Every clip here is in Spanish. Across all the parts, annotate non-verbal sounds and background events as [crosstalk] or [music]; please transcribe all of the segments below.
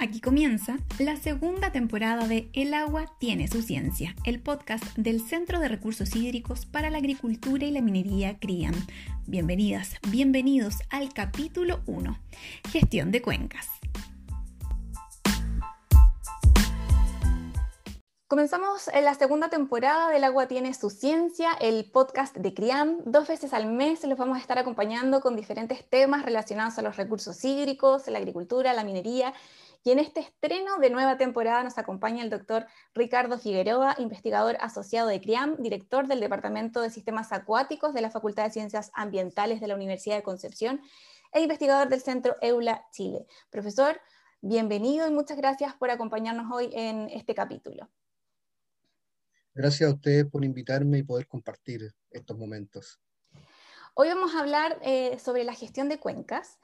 Aquí comienza la segunda temporada de El agua tiene su ciencia, el podcast del Centro de Recursos Hídricos para la Agricultura y la Minería CRIAM. Bienvenidas, bienvenidos al capítulo 1, Gestión de Cuencas. Comenzamos en la segunda temporada del Agua tiene su ciencia, el podcast de CRIAM. Dos veces al mes los vamos a estar acompañando con diferentes temas relacionados a los recursos hídricos, la agricultura, la minería y en este estreno de nueva temporada nos acompaña el doctor Ricardo Figueroa, investigador asociado de CRIAM, director del Departamento de Sistemas Acuáticos de la Facultad de Ciencias Ambientales de la Universidad de Concepción e investigador del Centro EULA Chile. Profesor, bienvenido y muchas gracias por acompañarnos hoy en este capítulo. Gracias a ustedes por invitarme y poder compartir estos momentos. Hoy vamos a hablar eh, sobre la gestión de cuencas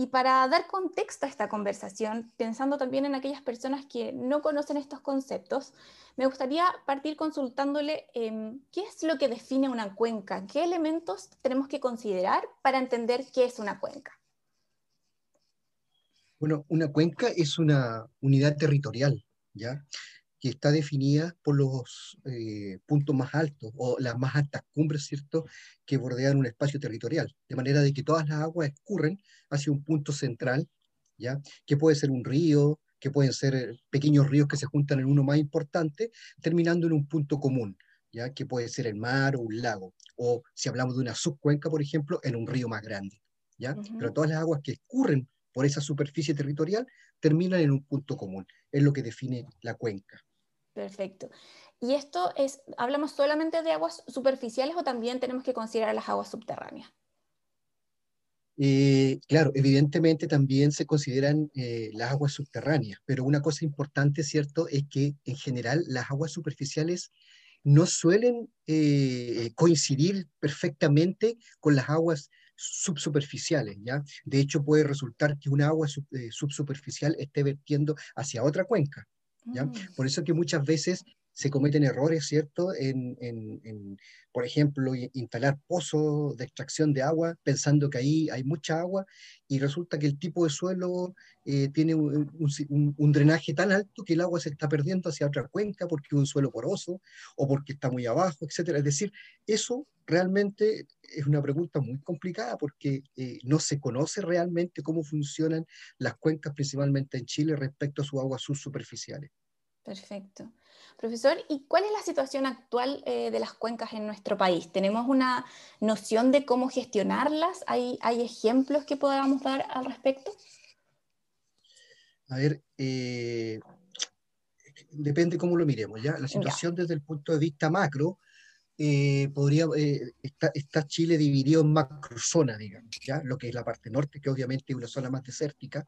y para dar contexto a esta conversación, pensando también en aquellas personas que no conocen estos conceptos, me gustaría partir consultándole em, qué es lo que define una cuenca, qué elementos tenemos que considerar para entender qué es una cuenca. Bueno, una cuenca es una unidad territorial, ¿ya? Que está definida por los eh, puntos más altos o las más altas cumbres, ¿cierto?, que bordean un espacio territorial, de manera de que todas las aguas escurren hacia un punto central, ¿ya?, que puede ser un río, que pueden ser eh, pequeños ríos que se juntan en uno más importante, terminando en un punto común, ¿ya?, que puede ser el mar o un lago, o si hablamos de una subcuenca, por ejemplo, en un río más grande, ¿ya? Pero todas las aguas que escurren por esa superficie territorial terminan en un punto común, es lo que define la cuenca. Perfecto. ¿Y esto es, hablamos solamente de aguas superficiales o también tenemos que considerar las aguas subterráneas? Eh, claro, evidentemente también se consideran eh, las aguas subterráneas, pero una cosa importante, ¿cierto?, es que en general las aguas superficiales no suelen eh, coincidir perfectamente con las aguas subsuperficiales, ¿ya? De hecho, puede resultar que una agua subsuperficial esté vertiendo hacia otra cuenca, Mm. Por eso que muchas veces se cometen errores, ¿cierto? En, por ejemplo, instalar pozos de extracción de agua pensando que ahí hay mucha agua y resulta que el tipo de suelo eh, tiene un, drenaje tan alto que el agua se está perdiendo hacia otra cuenca porque es un suelo poroso o porque está muy abajo, etc. Es decir, eso realmente es una pregunta muy complicada porque eh, no se conoce realmente cómo funcionan las cuencas, principalmente en Chile, respecto a sus aguas subsuperficiales. Perfecto. Profesor, ¿y cuál es la situación actual eh, de las cuencas en nuestro país? ¿Tenemos una noción de cómo gestionarlas? ¿Hay, hay ejemplos que podamos dar al respecto? A ver, eh, depende cómo lo miremos, ¿ya? La situación desde el punto de vista macro, eh, podría, está, está, Chile dividido en macrozonas, digamos, ¿ya? Lo que es la parte norte, que obviamente es una zona más desértica,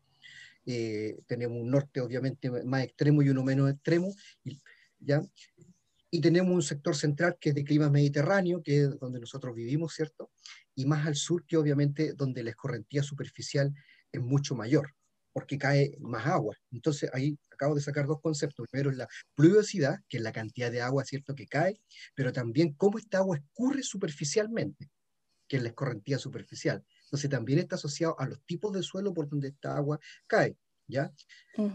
eh, tenemos un norte obviamente más extremo y uno menos extremo, ¿ya? Y tenemos un sector central que es de clima mediterráneo, que es donde nosotros vivimos, ¿cierto? Y más al sur, que obviamente donde la escorrentía superficial es mucho mayor, porque cae más agua. Entonces ahí acabo de sacar dos conceptos. Primero es la pluviosidad, que es la cantidad de agua, ¿cierto?, que cae, pero también cómo esta agua escurre superficialmente, que es la escorrentía superficial. Entonces también está asociado a los tipos de suelo por donde esta agua cae, ¿ya?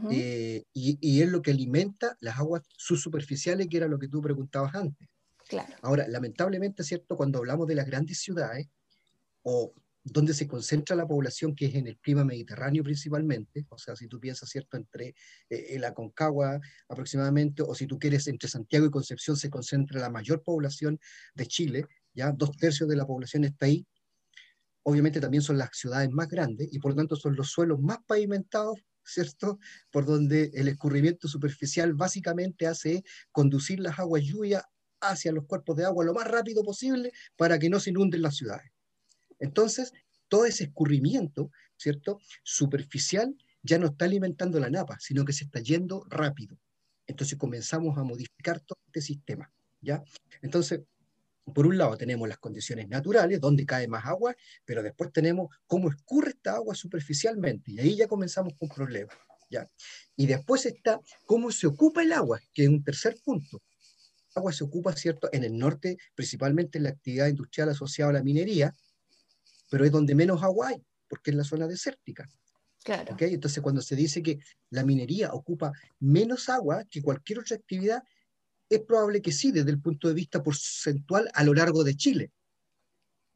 Eh, y, es lo que alimenta las aguas subsuperficiales, que era lo que tú preguntabas antes. Claro. Ahora, lamentablemente, ¿cierto? Cuando hablamos de las grandes ciudades, o donde se concentra la población, que es en el clima mediterráneo principalmente, o sea, si tú piensas, ¿cierto?, entre eh, la Concagua aproximadamente, o si tú quieres, entre Santiago y Concepción se concentra la mayor población de Chile, ya dos tercios de la población está ahí, obviamente también son las ciudades más grandes y por lo tanto son los suelos más pavimentados, ¿cierto? Por donde el escurrimiento superficial básicamente hace conducir las aguas lluvias hacia los cuerpos de agua lo más rápido posible para que no se inunden las ciudades. Entonces, todo ese escurrimiento, ¿cierto? Superficial ya no está alimentando la napa, sino que se está yendo rápido. Entonces comenzamos a modificar todo este sistema, ¿ya? Entonces, por un lado tenemos las condiciones naturales, donde cae más agua, pero después tenemos cómo escurre esta agua superficialmente, y ahí ya comenzamos con problemas. ¿ya? Y después está cómo se ocupa el agua, que es un tercer punto. El agua se ocupa, ¿cierto?, en el norte, principalmente en la actividad industrial asociada a la minería, pero es donde menos agua hay, porque es la zona desértica. Claro. Entonces, cuando se dice que la minería ocupa menos agua que cualquier otra actividad, es probable que sí, desde el punto de vista porcentual a lo largo de Chile,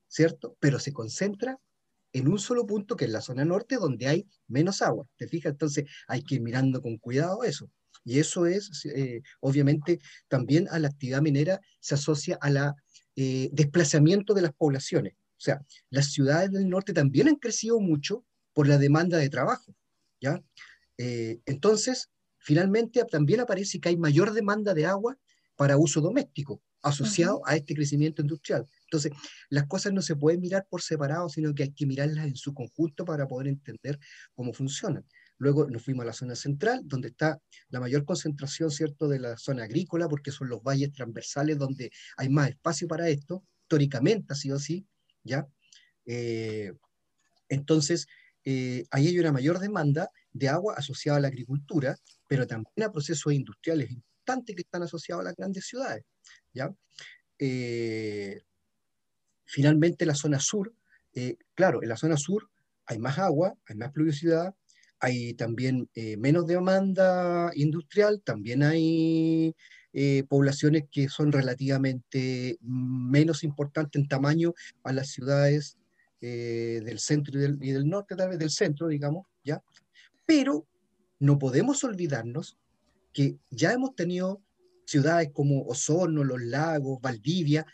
¿cierto? Pero se concentra en un solo punto, que es la zona norte, donde hay menos agua. ¿Te fijas? Entonces hay que ir mirando con cuidado eso. Y eso es, eh, obviamente, también a la actividad minera se asocia a la eh, desplazamiento de las poblaciones. O sea, las ciudades del norte también han crecido mucho por la demanda de trabajo, ¿ya? Eh, entonces, finalmente también aparece que hay mayor demanda de agua para uso doméstico, asociado a este crecimiento industrial. Entonces, las cosas no se pueden mirar por separado, sino que hay que mirarlas en su conjunto para poder entender cómo funcionan. Luego nos fuimos a la zona central, donde está la mayor concentración, ¿cierto?, de la zona agrícola, porque son los valles transversales donde hay más espacio para esto. Históricamente ha sido así, ¿ya? Eh, entonces, eh, ahí hay una mayor demanda de agua asociada a la agricultura, pero también a procesos industriales importantes que están asociados a las grandes ciudades, ¿ya? Eh, finalmente, la zona sur, claro, en la zona sur hay más agua, hay más pluviosidad, hay también eh, menos demanda industrial, también hay eh, poblaciones que son relativamente menos importantes en tamaño a las ciudades eh, del centro y del, norte, tal vez del centro, digamos, ¿ya? Pero no podemos olvidarnos que ya hemos tenido ciudades como Osorno, Los Lagos, Valdivia,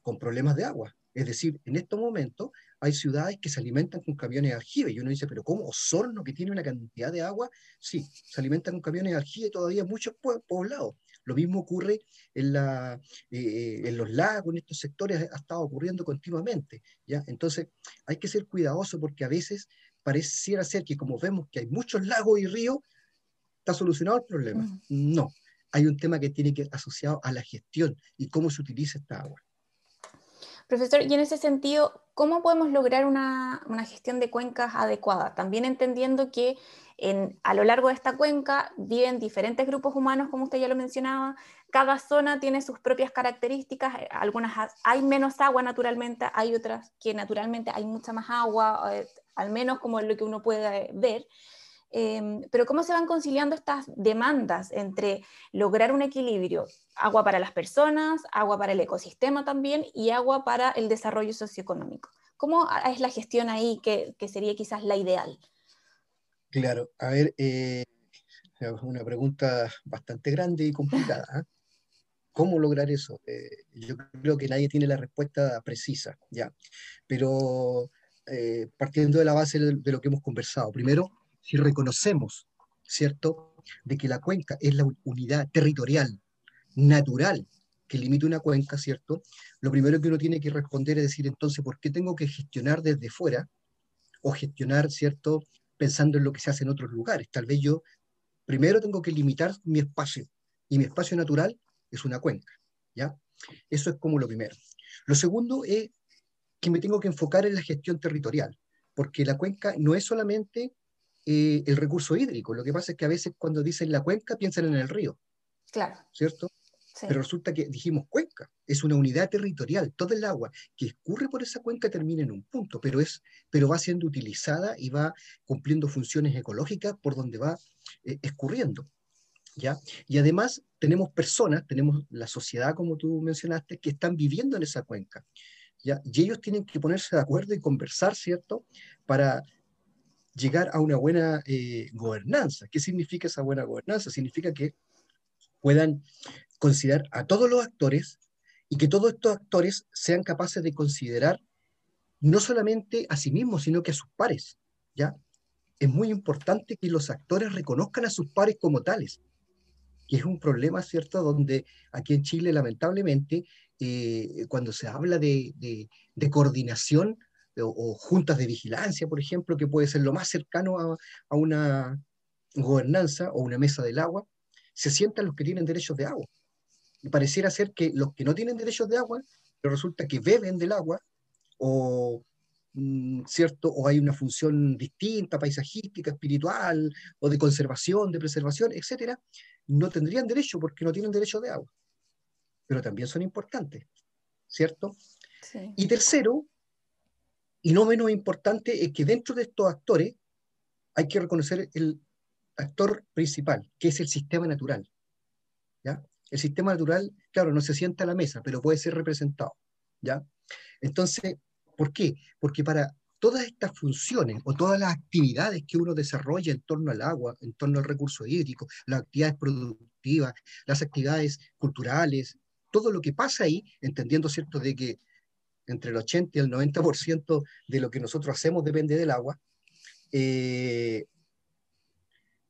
con problemas de agua. Es decir, en estos momentos hay ciudades que se alimentan con camiones de aljibe. Y uno dice, pero ¿cómo? Osorno, que tiene una cantidad de agua, sí, se alimentan con camiones de aljibe todavía muchos poblados. Lo mismo ocurre en, la, eh, en los lagos, en estos sectores, ha estado ocurriendo continuamente. ¿ya? Entonces, hay que ser cuidadoso porque a veces pareciera ser que como vemos que hay muchos lagos y ríos, está solucionado el problema. Mm. No, hay un tema que tiene que asociado a la gestión y cómo se utiliza esta agua. Profesor, y en ese sentido, ¿cómo podemos lograr una, gestión de cuencas adecuada? También entendiendo que a lo largo de esta cuenca viven diferentes grupos humanos, como usted ya lo mencionaba, cada zona tiene sus propias características, eh, algunas hay menos agua naturalmente, hay otras que naturalmente hay mucha más agua, eh, al menos como lo que uno puede ver. Em, pero ¿cómo se van conciliando estas demandas entre lograr un equilibrio? Agua para las personas, agua para el ecosistema también y agua para el desarrollo socioeconómico. ¿Cómo es la gestión ahí que, sería quizás la ideal? Claro, a ver, eh, una pregunta bastante grande y complicada. ¿ah? ¿Cómo lograr eso? Eh, yo creo que nadie tiene la respuesta precisa, ¿ya? Pero eh, partiendo de la base de, lo que hemos conversado, primero, si reconocemos, ¿cierto?, de que la cuenca es la unidad territorial, natural, que limita una cuenca, ¿cierto? Lo primero que uno tiene que responder es decir, entonces, ¿por qué tengo que gestionar desde fuera o gestionar, ¿cierto?, pensando en lo que se hace en otros lugares. Tal vez yo primero tengo que limitar mi espacio y mi espacio natural es una cuenca, ¿ya? Eso es como lo primero. Lo segundo es que me tengo que enfocar en la gestión territorial, porque la cuenca no es solamente eh, el recurso hídrico. Lo que pasa es que a veces cuando dicen la cuenca piensan en el río. Claro. ¿Cierto? Pero resulta que dijimos cuenca, es una unidad territorial, todo el agua que escurre por esa cuenca termina en un punto, pero, es, pero va siendo utilizada y va cumpliendo funciones ecológicas por donde va eh, escurriendo. ¿ya? Y además tenemos personas, tenemos la sociedad, como tú mencionaste, que están viviendo en esa cuenca. ¿ya? Y ellos tienen que ponerse de acuerdo y conversar, ¿cierto? Para llegar a una buena eh, gobernanza. ¿Qué significa esa buena gobernanza? Significa que puedan considerar a todos los actores y que todos estos actores sean capaces de considerar no solamente a sí mismos, sino que a sus pares. ¿ya? Es muy importante que los actores reconozcan a sus pares como tales, que es un problema, ¿cierto?, donde aquí en Chile, lamentablemente, eh, cuando se habla de, coordinación, o, juntas de vigilancia, por ejemplo, que puede ser lo más cercano a una gobernanza o una mesa del agua, se sientan los que tienen derechos de agua. Y pareciera ser que los que no tienen derechos de agua, pero resulta que beben del agua, o, mm, ¿cierto? o hay una función distinta, paisajística, espiritual, o de conservación, de preservación, etcétera, no tendrían derecho porque no tienen derecho de agua. Pero también son importantes, ¿cierto? Y tercero, y no menos importante es que dentro de estos actores hay que reconocer el actor principal, que es el sistema natural. ¿ya? El sistema natural, claro, no se sienta a la mesa, pero puede ser representado. ¿ya? Entonces, ¿por qué? Porque para todas estas funciones o todas las actividades que uno desarrolla en torno al agua, en torno al recurso hídrico, las actividades productivas, las actividades culturales, todo lo que pasa ahí, entendiendo, ¿cierto?, de que entre el 80 y el 90% de lo que nosotros hacemos depende del agua. Eh,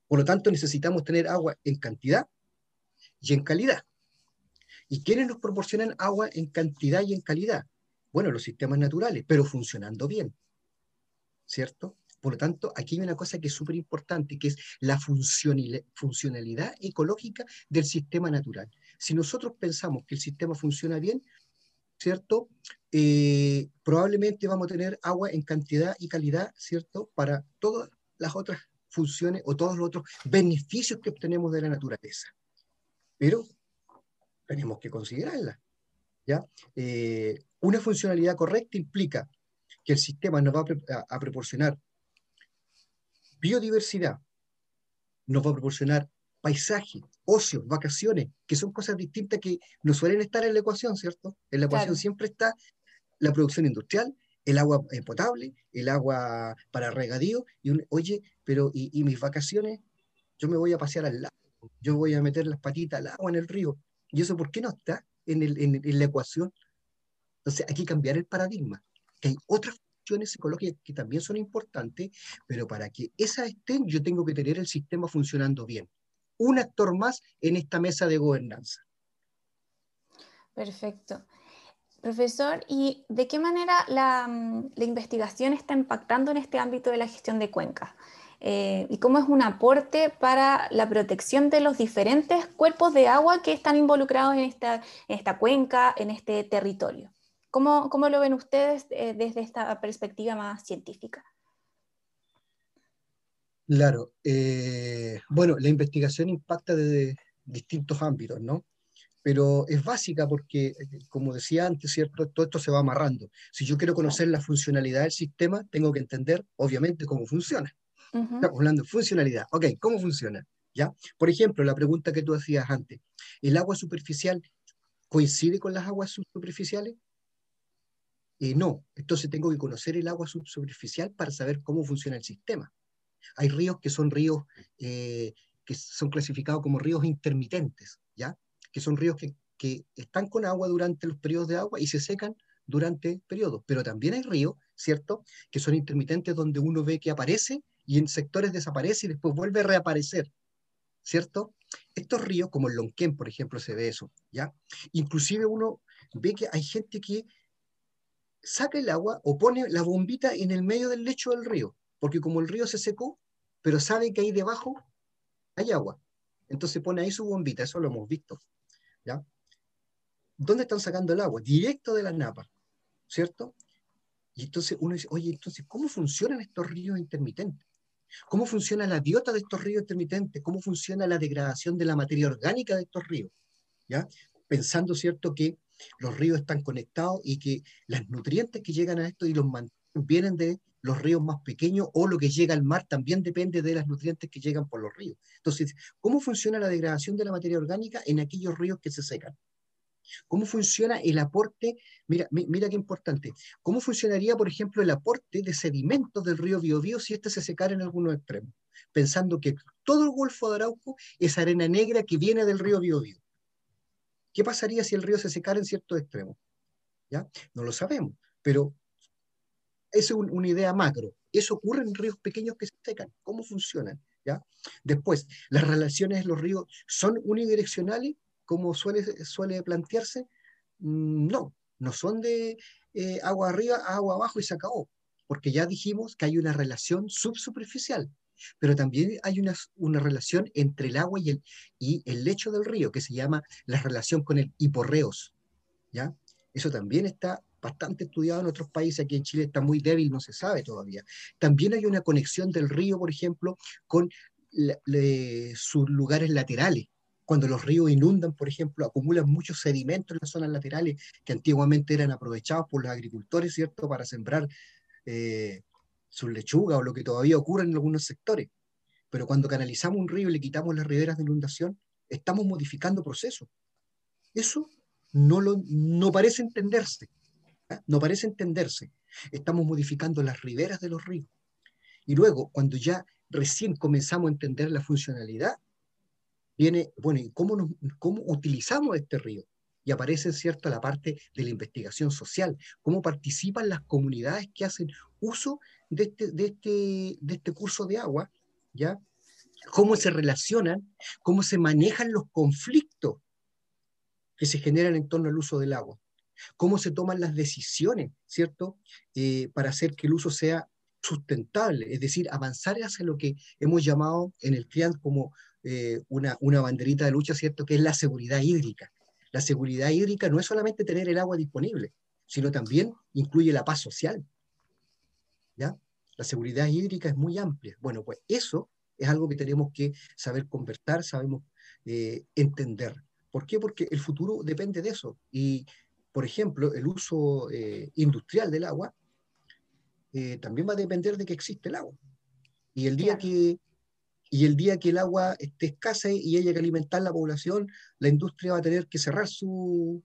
por lo tanto, necesitamos tener agua en cantidad y en calidad. ¿Y quiénes nos proporcionan agua en cantidad y en calidad? Bueno, los sistemas naturales, pero funcionando bien. ¿Cierto? Por lo tanto, aquí hay una cosa que es súper importante, que es la funcionalidad ecológica del sistema natural. Si nosotros pensamos que el sistema funciona bien, ¿cierto? Eh, probablemente vamos a tener agua en cantidad y calidad, ¿cierto? Para todas las otras funciones o todos los otros beneficios que obtenemos de la naturaleza. Pero tenemos que considerarla. ¿ya? Eh, una funcionalidad correcta implica que el sistema nos va a proporcionar biodiversidad, nos va a proporcionar paisaje, ocio, vacaciones, que son cosas distintas que no suelen estar en la ecuación, ¿cierto? En la ecuación siempre está la producción industrial, el agua eh, potable, el agua para regadío, y oye, pero ¿y, mis vacaciones? Yo me voy a pasear al lago, yo voy a meter las patitas al agua en el río, ¿y eso por qué no está en, la ecuación? Entonces hay que cambiar el paradigma, que hay otras funciones ecológicas que también son importantes, pero para que esas estén, yo tengo que tener el sistema funcionando bien un actor más en esta mesa de gobernanza. Perfecto. Profesor, ¿y de qué manera la, investigación está impactando en este ámbito de la gestión de cuencas? Eh, ¿Y cómo es un aporte para la protección de los diferentes cuerpos de agua que están involucrados en esta, en esta cuenca, en este territorio? ¿Cómo, lo ven ustedes eh, desde esta perspectiva más científica? Claro. Eh, bueno, la investigación impacta desde distintos ámbitos, ¿no? Pero es básica porque, como decía antes, ¿cierto? Todo esto se va amarrando. Si yo quiero conocer la funcionalidad del sistema, tengo que entender, obviamente, cómo funciona. Estamos hablando de funcionalidad. Ok, ¿cómo funciona? ¿Ya? Por ejemplo, la pregunta que tú hacías antes, ¿el agua superficial coincide con las aguas subsuperficiales? Eh, no, entonces tengo que conocer el agua subsuperficial para saber cómo funciona el sistema. Hay ríos que son ríos eh, que son clasificados como ríos intermitentes, ¿ya? Que son ríos que, que están con agua durante los periodos de agua y se secan durante periodos. Pero también hay ríos, ¿cierto? Que son intermitentes donde uno ve que aparece y en sectores desaparece y después vuelve a reaparecer, ¿cierto? Estos ríos, como el Lonquén, por ejemplo, se ve eso, ¿ya? Inclusive uno ve que hay gente que saca el agua o pone la bombita en el medio del lecho del río, porque como el río se secó, pero sabe que ahí debajo hay agua. Entonces pone ahí su bombita, eso lo hemos visto. ¿ya? ¿Dónde están sacando el agua? Directo de la napa, ¿cierto? Y entonces uno dice, oye, entonces, ¿cómo funcionan estos ríos intermitentes? ¿Cómo funciona la biota de estos ríos intermitentes? ¿Cómo funciona la degradación de la materia orgánica de estos ríos? ¿Ya? Pensando, ¿cierto?, que los ríos están conectados y que los nutrientes que llegan a esto y los vienen de los ríos más pequeños o lo que llega al mar también depende de los nutrientes que llegan por los ríos. Entonces, ¿cómo funciona la degradación de la materia orgánica en aquellos ríos que se secan? ¿Cómo funciona el aporte? Mira, mira qué importante. ¿Cómo funcionaría, por ejemplo, el aporte de sedimentos del río Biobío si éste se secara en algunos extremos? Pensando que todo el Golfo de Arauco es arena negra que viene del río Biobío. ¿Qué pasaría si el río se secara en ciertos extremos? ¿Ya? No lo sabemos, pero es una idea macro. Eso ocurre en ríos pequeños que se secan. ¿Cómo funcionan? ¿Ya? Después, las relaciones de los ríos son unidireccionales, como suele, suele plantearse. Mm, no, no son de eh, agua arriba a agua abajo y se acabó, porque ya dijimos que hay una relación subsuperficial, pero también hay una, una relación entre el agua y el, y el lecho del río, que se llama la relación con el hiporreos. ¿ya? Eso también está bastante estudiado en otros países, aquí en Chile está muy débil, no se sabe todavía. También hay una conexión del río, por ejemplo, con sus lugares laterales. Cuando los ríos inundan, por ejemplo, acumulan muchos sedimentos en las zonas laterales que antiguamente eran aprovechados por los agricultores, ¿cierto?, para sembrar eh, sus lechugas o lo que todavía ocurre en algunos sectores. Pero cuando canalizamos un río y le quitamos las riberas de inundación, estamos modificando procesos. Eso no, lo, no parece entenderse. ¿ah? No parece entenderse. Estamos modificando las riberas de los ríos. Y luego, cuando ya recién comenzamos a entender la funcionalidad, viene, bueno, ¿y cómo, cómo utilizamos este río? Y aparece, ¿cierto?, la parte de la investigación social, cómo participan las comunidades que hacen uso de este, de este, de este curso de agua, ¿ya? Cómo se relacionan, cómo se manejan los conflictos que se generan en torno al uso del agua, cómo se toman las decisiones, ¿cierto?, eh, para hacer que el uso sea sustentable, es decir, avanzar hacia lo que hemos llamado en el CRIAN como eh, una, una banderita de lucha, ¿cierto?, que es la seguridad hídrica. La seguridad hídrica no es solamente tener el agua disponible, sino también incluye la paz social. ¿Ya? La seguridad hídrica es muy amplia. Bueno, pues eso es algo que tenemos que saber conversar, sabemos eh, entender. ¿Por qué? Porque el futuro depende de eso. Y, por ejemplo, el uso eh, industrial del agua eh, también va a depender de que existe el agua. Y el día que y el día que el agua esté escasa y haya que alimentar la población, la industria va a tener que cerrar su,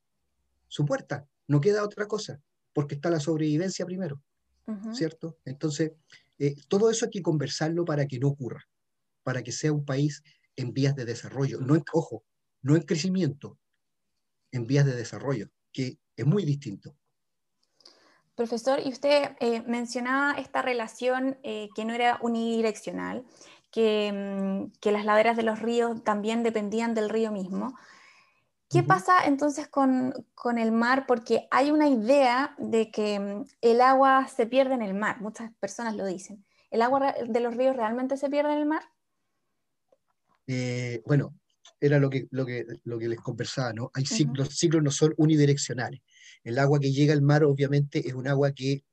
su puerta. No queda otra cosa, porque está la sobrevivencia primero, ¿cierto? Entonces, eh, todo eso hay que conversarlo para que no ocurra, para que sea un país en vías de desarrollo. No en, ojo, no en crecimiento, en vías de desarrollo, que es muy distinto. Profesor, y usted eh, mencionaba esta relación eh, que no era unidireccional, Mm, que, las laderas de los ríos también dependían del río mismo. ¿Qué pasa entonces con, el mar? Porque hay una idea de que mm, el agua se pierde en el mar, muchas personas lo dicen. ¿El agua de los ríos realmente se pierde en el mar? Eh, bueno, era lo que, lo, que, lo que les conversaba, ¿no? Hay ciclos, los ciclos no son unidireccionales. El agua que llega al mar obviamente es un agua que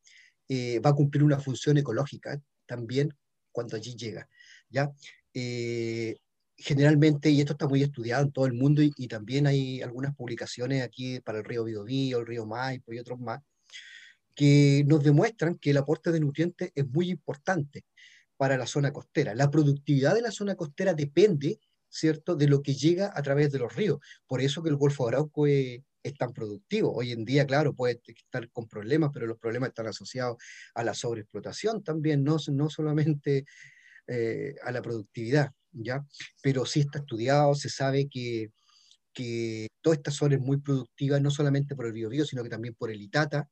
eh, va a cumplir una función ecológica también cuando allí llega. ¿Ya? Eh, generalmente, y esto está muy estudiado en todo el mundo, y, también hay algunas publicaciones aquí para el río Biobío, el río Maipo y otros más, que nos demuestran que el aporte de nutrientes es muy importante para la zona costera. La productividad de la zona costera depende, ¿cierto?, de lo que llega a través de los ríos. Por eso que el Golfo Arauco es, es tan productivo. Hoy en día, claro, puede estar con problemas, pero los problemas están asociados a la sobreexplotación también, no, no solamente eh, a la productividad, ¿ya? Pero sí está estudiado, se sabe que, que toda esta zona es muy productiva, no solamente por el río sino que también por el Itata,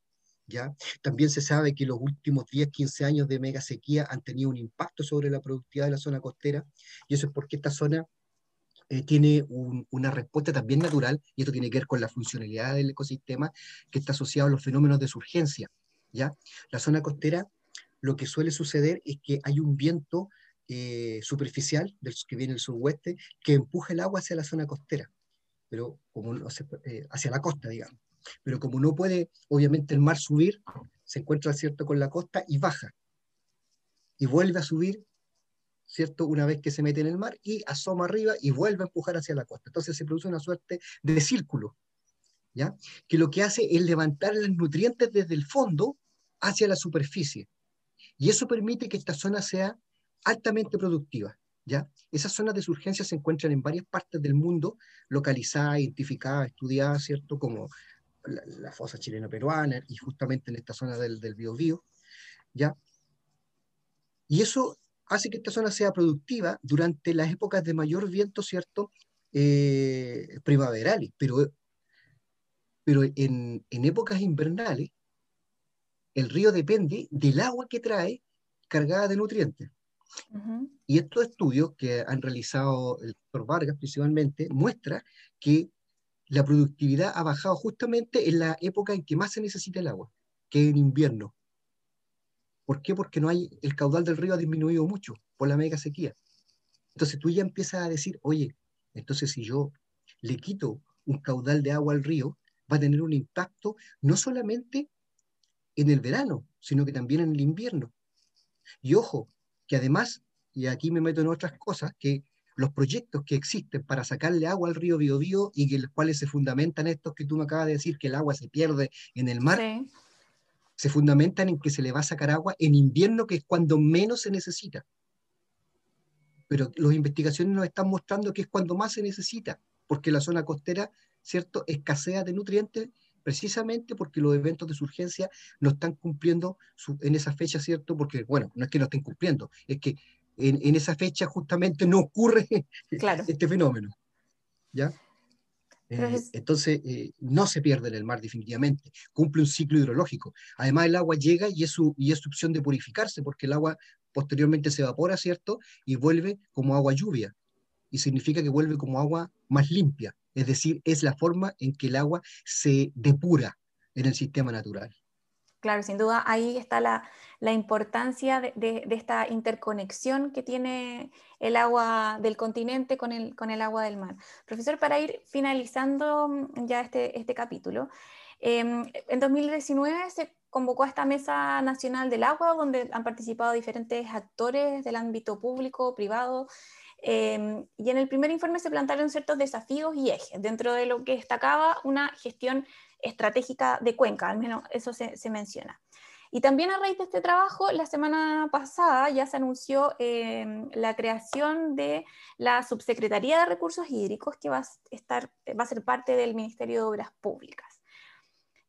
¿ya? También se sabe que los últimos 10, 15 años de mega sequía han tenido un impacto sobre la productividad de la zona costera, y eso es porque esta zona eh, tiene una respuesta también natural, y esto tiene que ver con la funcionalidad del ecosistema, que está asociado a los fenómenos de surgencia, ¿ya? La zona costera, lo que suele suceder es que hay un viento eh, superficial del que viene el suroeste que empuja el agua hacia la zona costera, pero como eh, hacia la costa, digamos. Pero como no puede, obviamente, el mar subir, se encuentra cierto con la costa y baja. Y vuelve a subir, ¿cierto? Una vez que se mete en el mar y asoma arriba y vuelve a empujar hacia la costa. Entonces se produce una suerte de círculo, ¿ya? Que lo que hace es levantar los nutrientes desde el fondo hacia la superficie. Y eso permite que esta zona sea altamente productivas. ¿ya? Esas zonas de surgencia se encuentran en varias partes del mundo, localizadas, identificadas, estudiadas, ¿cierto? Como la, fosa chilena-peruana y justamente en esta zona del, del Biobío, ¿ya? Y eso hace que esta zona sea productiva durante las épocas de mayor viento, ¿cierto? Eh, primaverales, pero, pero en, en éspoca invernales, el río depende del agua que trae cargada de nutrientes. Y estos estudios que han realizado el doctor Vargas principalmente muestra que la productividad ha bajado justamente en la época en que más se necesita el agua, que es en invierno. ¿Por qué? Porque no hay, el caudal del río ha disminuido mucho por la mega sequía. Entonces tú ya empiezas a decir, oye, entonces si yo le quito un caudal de agua al río, va a tener un impacto no solamente en el verano, sino que también en el invierno. Y ojo, que además, y aquí me meto en otras cosas, que los proyectos que existen para sacarle agua al río Biobío y que los cuales se fundamentan estos que tú me acabas de decir, que el agua se pierde en el mar, se fundamentan en que se le va a sacar agua en invierno, que es cuando menos se necesita. Pero las investigaciones nos están mostrando que es cuando más se necesita, porque la zona costera, ¿cierto?, escasea de nutrientes precisamente porque los eventos de surgencia no están cumpliendo en esa fecha, ¿cierto? Porque, bueno, no es que no estén cumpliendo, es que en, esa fecha justamente no ocurre [laughs] este fenómeno. ¿Ya? Eh, entonces, eh, no se pierde en el mar definitivamente, cumple un ciclo hidrológico. Además, el agua llega y es, su, y es su opción de purificarse, porque el agua posteriormente se evapora, ¿cierto? Y vuelve como agua lluvia. Y significa que vuelve como agua más limpia. Es decir, es la forma en que el agua se depura en el sistema natural. Claro, sin duda ahí está la, importancia de, esta interconexión que tiene el agua del continente con el, agua del mar. Profesor, para ir finalizando mm, ya este, este capítulo, em, en 2019 se convocó a esta Mesa Nacional del Agua, donde han participado diferentes actores del ámbito público, privado, em, y en el primer informe se plantearon ciertos desafíos y ejes, dentro de lo que destacaba una gestión estratégica de Cuenca, al menos eso se, menciona. Y también a raíz de este trabajo, la semana pasada ya se anunció em, la creación de la Subsecretaría de Recursos Hídricos, que va a, estar, va a ser parte del Ministerio de Obras Públicas.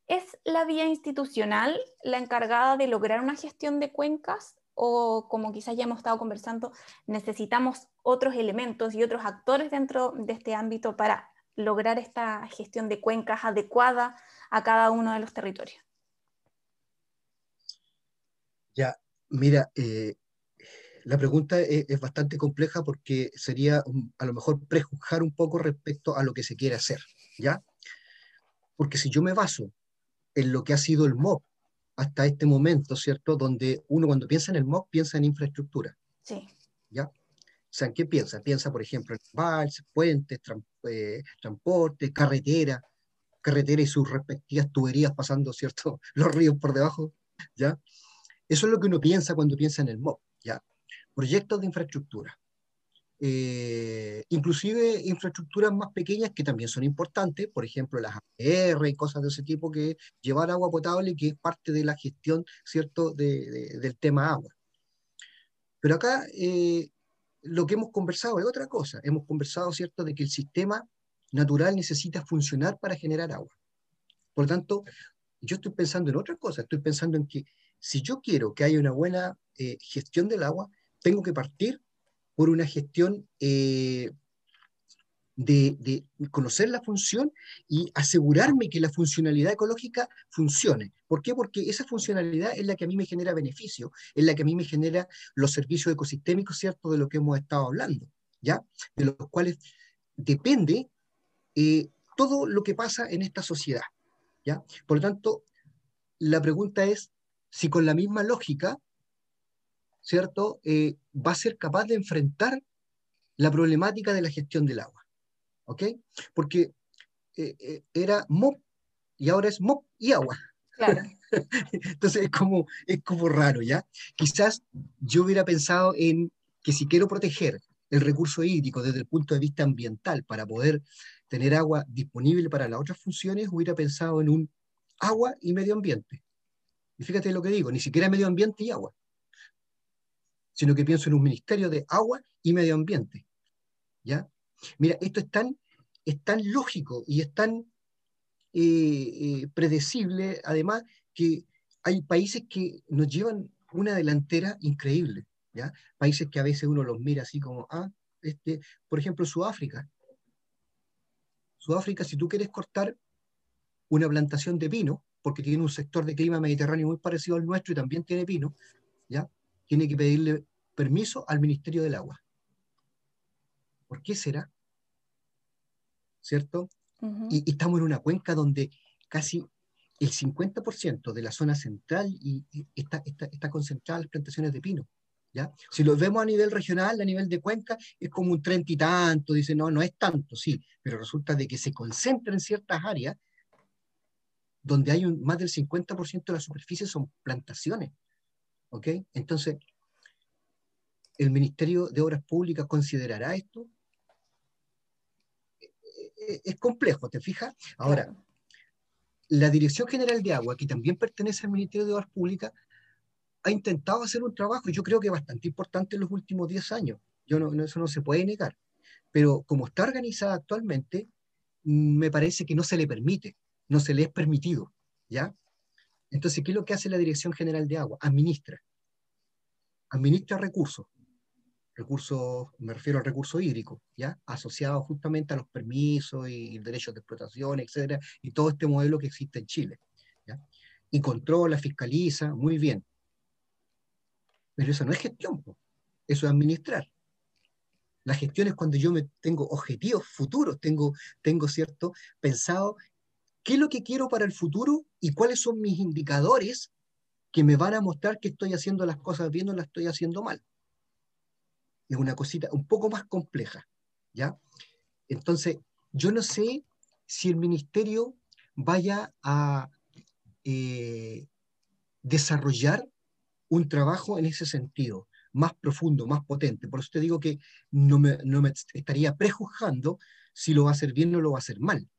¿Es la vía institucional la encargada de lograr una gestión de cuencas? O como quizás ya hemos estado conversando, necesitamos otros elementos y otros actores dentro de este ámbito para lograr esta gestión de cuencas adecuada a cada uno de los territorios? Ya, mira, eh, la pregunta es, bastante compleja porque sería a lo mejor prejuzgar un poco respecto a lo que se quiere hacer, ¿ya? Porque si yo me baso en lo que ha sido el MOP hasta este momento, ¿cierto? Donde uno cuando piensa en el MOP piensa en infraestructura. Sí. ¿Ya? O sea, ¿en qué piensa? Piensa, por ejemplo, en vals, puentes, eh, transporte, carretera, carretera y sus respectivas tuberías pasando, ¿cierto? [laughs] Los ríos por debajo, ¿ya? Eso es lo que uno piensa cuando piensa en el MOP, ¿ya? Proyectos de infraestructura. Eh, inclusive infraestructuras más pequeñas que también son importantes, por ejemplo las APR y cosas de ese tipo que llevar agua potable que es parte de la gestión, ¿cierto?, del tema agua. Pero acá eh, lo que hemos conversado es otra cosa. Hemos conversado, ¿cierto?, de que el sistema natural necesita funcionar para generar agua. Por tanto, yo estoy pensando en otra cosa. Estoy pensando en que si yo quiero que haya una buena eh, gestión del agua, tengo que partir por una gestión eh, de, conocer la función y asegurarme que la funcionalidad ecológica funcione. ¿Por qué? Porque esa funcionalidad es la que a mí me genera beneficio, es la que a mí me genera los servicios ecosistémicos, ¿cierto? De lo que hemos estado hablando, ¿ya? De los cuales depende eh, todo lo que pasa en esta sociedad, ¿ya? Por lo tanto, la pregunta es si con la misma lógica, ¿cierto? Eh, va a ser capaz de enfrentar la problemática de la gestión del agua. ¿ok? Porque eh, eh, era MOP y ahora es MOP y agua. Claro. [laughs] Entonces es como, es como raro, ¿ya? Quizás yo hubiera pensado en que si quiero proteger el recurso hídrico desde el punto de vista ambiental para poder tener agua disponible para las otras funciones, hubiera pensado en un agua y medio ambiente. Y fíjate lo que digo, ni siquiera medio ambiente y agua, sino que pienso en un ministerio de agua y medio ambiente. ¿Ya? Mira, esto es tan, es tan lógico y es tan eh, eh, predecible, además, que hay países que nos llevan una delantera increíble, ¿ya? Países que a veces uno los mira así como, ah, este, por ejemplo, Sudáfrica. Sudáfrica, si tú quieres cortar una plantación de pino, porque tiene un sector de clima mediterráneo muy parecido al nuestro y también tiene pino, ¿ya? Tiene que pedirle permiso al Ministerio del Agua. ¿Por qué será? ¿Cierto? y, estamos en una cuenca donde casi el 50% de la zona central y, está, está, concentrada en las plantaciones de pino. ¿ya? Si lo vemos a nivel regional, a nivel de cuenca, es como un treinta y tanto, dice, no, no es tanto, sí, pero resulta de que se concentra en ciertas áreas donde hay un, más del 50% de la superficie son plantaciones. ¿Ok? Entonces, ¿el Ministerio de Obras Públicas considerará esto? es complejo, ¿te fijas? Ahora, la Dirección General de Agua, que también pertenece al Ministerio de Obras Públicas, ha intentado hacer un trabajo, yo creo que bastante importante en los últimos 10 años. Yo no, eso no se puede negar. Pero como está organizada actualmente, me parece que no se le permite, no se le es permitido, ¿ya? Entonces, ¿qué es lo que hace la Dirección General de Agua? Administra. Administra recursos. Recursos, me refiero al recurso hídrico, ¿ya? Asociado justamente a los permisos y, derechos de explotación, etcétera, y todo este modelo que existe en Chile. Y controla, fiscaliza, muy bien. Pero eso no es gestión, eso es administrar. La gestión es cuando yo me tengo objetivos futuros, tengo, tengo cierto, pensado qué es lo que quiero para el futuro y cuáles son mis indicadores que me van a mostrar que estoy haciendo las cosas bien o las estoy haciendo mal. Es una cosita un poco más compleja, ¿ya? Entonces, yo no sé si el ministerio vaya a eh, desarrollar un trabajo en ese sentido, más profundo, más potente. Por eso te digo que no me, no me estaría prejuzgando si lo va a hacer bien o lo va a hacer mal,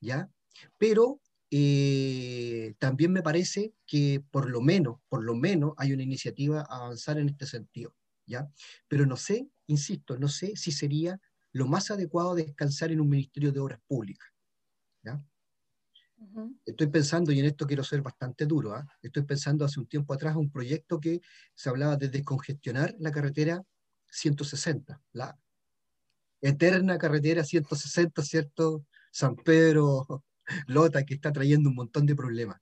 ¿ya? Pero eh, también me parece que por lo menos, por lo menos hay una iniciativa a avanzar en este sentido, ¿ya? Pero no sé, insisto, no sé si sería lo más adecuado descansar en un Ministerio de Obras Públicas, ¿ya? Estoy pensando, y en esto quiero ser bastante duro, ¿ah? estoy pensando hace un tiempo atrás un proyecto que se hablaba de descongestionar la carretera 160, la eterna carretera 160, ¿cierto? San Pedro, Lota, que está trayendo un montón de problemas.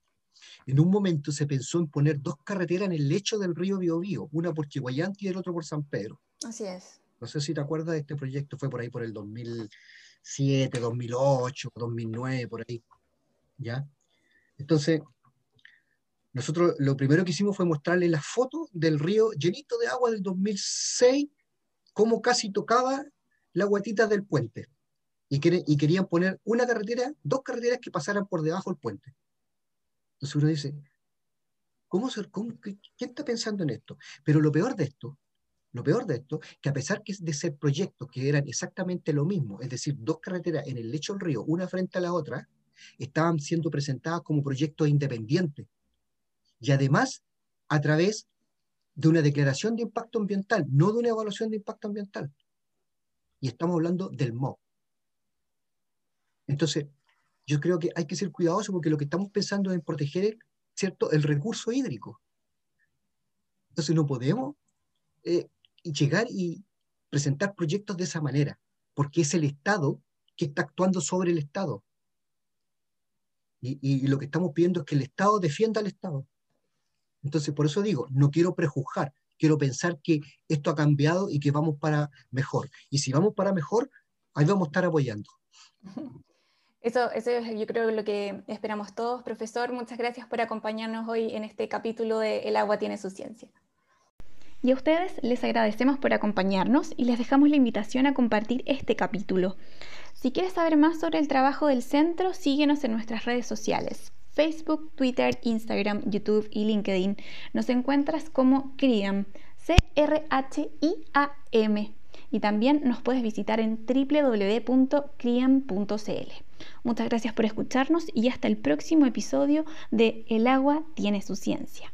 En un momento se pensó en poner dos carreteras en el lecho del río Biobío, una por Chihuayanti y el otro por San Pedro. Así es. No sé si te acuerdas de este proyecto, fue por ahí por el 2007, 2008, 2009, por ahí. ¿Ya? Entonces, nosotros lo primero que hicimos fue mostrarle la foto del río llenito de agua del 2006, cómo casi tocaba la guatita del puente y, querían poner una carretera, dos carreteras que pasaran por debajo del puente. Entonces uno dice, ¿cómo, cómo ¿quién está pensando en esto? Pero lo peor de esto, lo peor de esto, que a pesar de ser proyectos que eran exactamente lo mismo, es decir, dos carreteras en el lecho del río, una frente a la otra, estaban siendo presentadas como proyectos independientes. Y además, a través de una declaración de impacto ambiental, no de una evaluación de impacto ambiental. Y estamos hablando del MOB. Entonces, yo creo que hay que ser cuidadosos porque lo que estamos pensando es en proteger ¿cierto? el recurso hídrico. Entonces, no podemos eh, llegar y presentar proyectos de esa manera, porque es el Estado que está actuando sobre el Estado. Y, y, lo que estamos pidiendo es que el Estado defienda al Estado. Entonces, por eso digo, no quiero prejuzgar, quiero pensar que esto ha cambiado y que vamos para mejor. Y si vamos para mejor, ahí vamos a estar apoyando. [laughs] Eso, eso es yo creo lo que esperamos todos. Profesor, muchas gracias por acompañarnos hoy en este capítulo de El agua tiene su ciencia. Y a ustedes les agradecemos por acompañarnos y les dejamos la invitación a compartir este capítulo. Si quieres saber más sobre el trabajo del centro, síguenos en nuestras redes sociales. Facebook, Twitter, Instagram, YouTube y LinkedIn. Nos encuentras como CRIAM, C-R-H-I-A-M. Y también nos puedes visitar en www.criam.cl. Muchas gracias por escucharnos y hasta el próximo episodio de El agua tiene su ciencia.